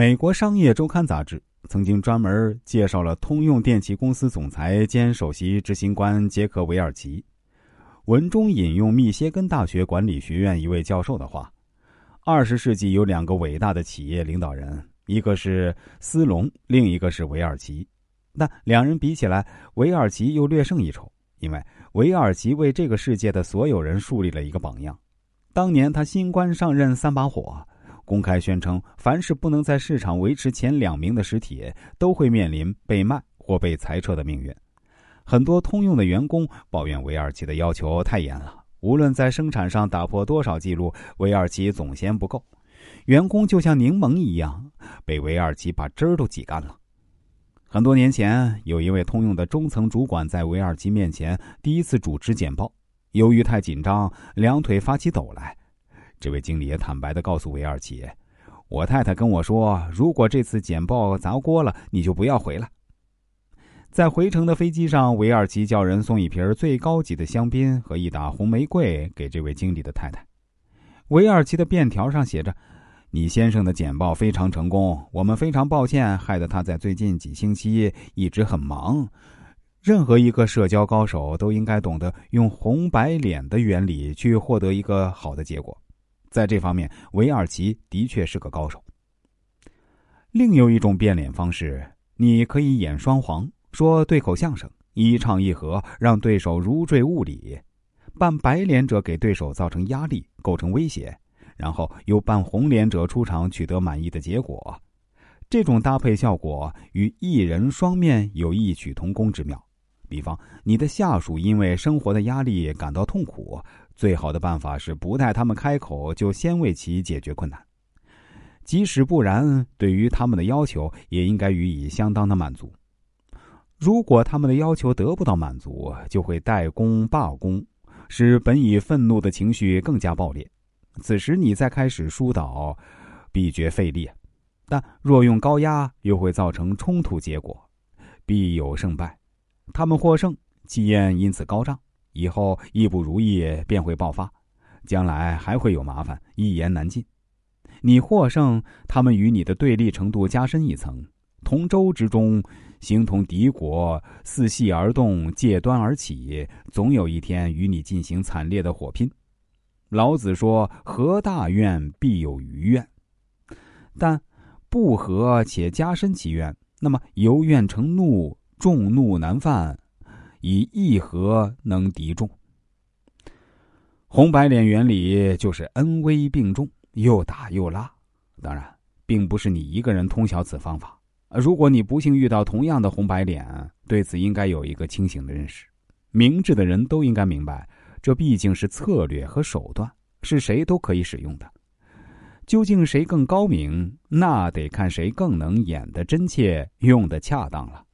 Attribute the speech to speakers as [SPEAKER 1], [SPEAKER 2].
[SPEAKER 1] 美国商业周刊杂志曾经专门介绍了通用电气公司总裁兼首席执行官杰克韦尔奇。文中引用密歇根大学管理学院一位教授的话：“二十世纪有两个伟大的企业领导人，一个是斯隆，另一个是韦尔奇。但两人比起来，韦尔奇又略胜一筹，因为韦尔奇为这个世界的所有人树立了一个榜样。当年他新官上任三把火。”公开宣称，凡是不能在市场维持前两名的实体，都会面临被卖或被裁撤的命运。很多通用的员工抱怨韦尔奇的要求太严了，无论在生产上打破多少记录，韦尔奇总嫌不够。员工就像柠檬一样，被韦尔奇把汁儿都挤干了。很多年前，有一位通用的中层主管在韦尔奇面前第一次主持简报，由于太紧张，两腿发起抖来。这位经理也坦白的告诉韦尔奇：“我太太跟我说，如果这次简报砸锅了，你就不要回来。”在回程的飞机上，韦尔奇叫人送一瓶最高级的香槟和一打红玫瑰给这位经理的太太。韦尔奇的便条上写着：“你先生的简报非常成功，我们非常抱歉，害得他在最近几星期一直很忙。任何一个社交高手都应该懂得用红白脸的原理去获得一个好的结果。”在这方面，韦尔奇的确是个高手。另有一种变脸方式，你可以演双簧，说对口相声，一唱一和，让对手如坠雾里；扮白脸者给对手造成压力，构成威胁，然后由扮红脸者出场，取得满意的结果。这种搭配效果与一人双面有异曲同工之妙。比方，你的下属因为生活的压力感到痛苦。最好的办法是不待他们开口就先为其解决困难，即使不然，对于他们的要求也应该予以相当的满足。如果他们的要求得不到满足，就会代工罢工，使本已愤怒的情绪更加爆裂。此时你再开始疏导，必觉费力；但若用高压，又会造成冲突结果，必有胜败。他们获胜，气焰因此高涨。以后一不如意便会爆发，将来还会有麻烦，一言难尽。你获胜，他们与你的对立程度加深一层。同舟之中，形同敌国，伺隙而动，借端而起，总有一天与你进行惨烈的火拼。老子说：“和大怨，必有余怨。”但不和且加深其怨，那么由怨成怒，众怒难犯。以一合能敌众，红白脸原理就是恩威并重，又打又拉。当然，并不是你一个人通晓此方法。如果你不幸遇到同样的红白脸，对此应该有一个清醒的认识。明智的人都应该明白，这毕竟是策略和手段，是谁都可以使用的。究竟谁更高明，那得看谁更能演得真切，用得恰当了。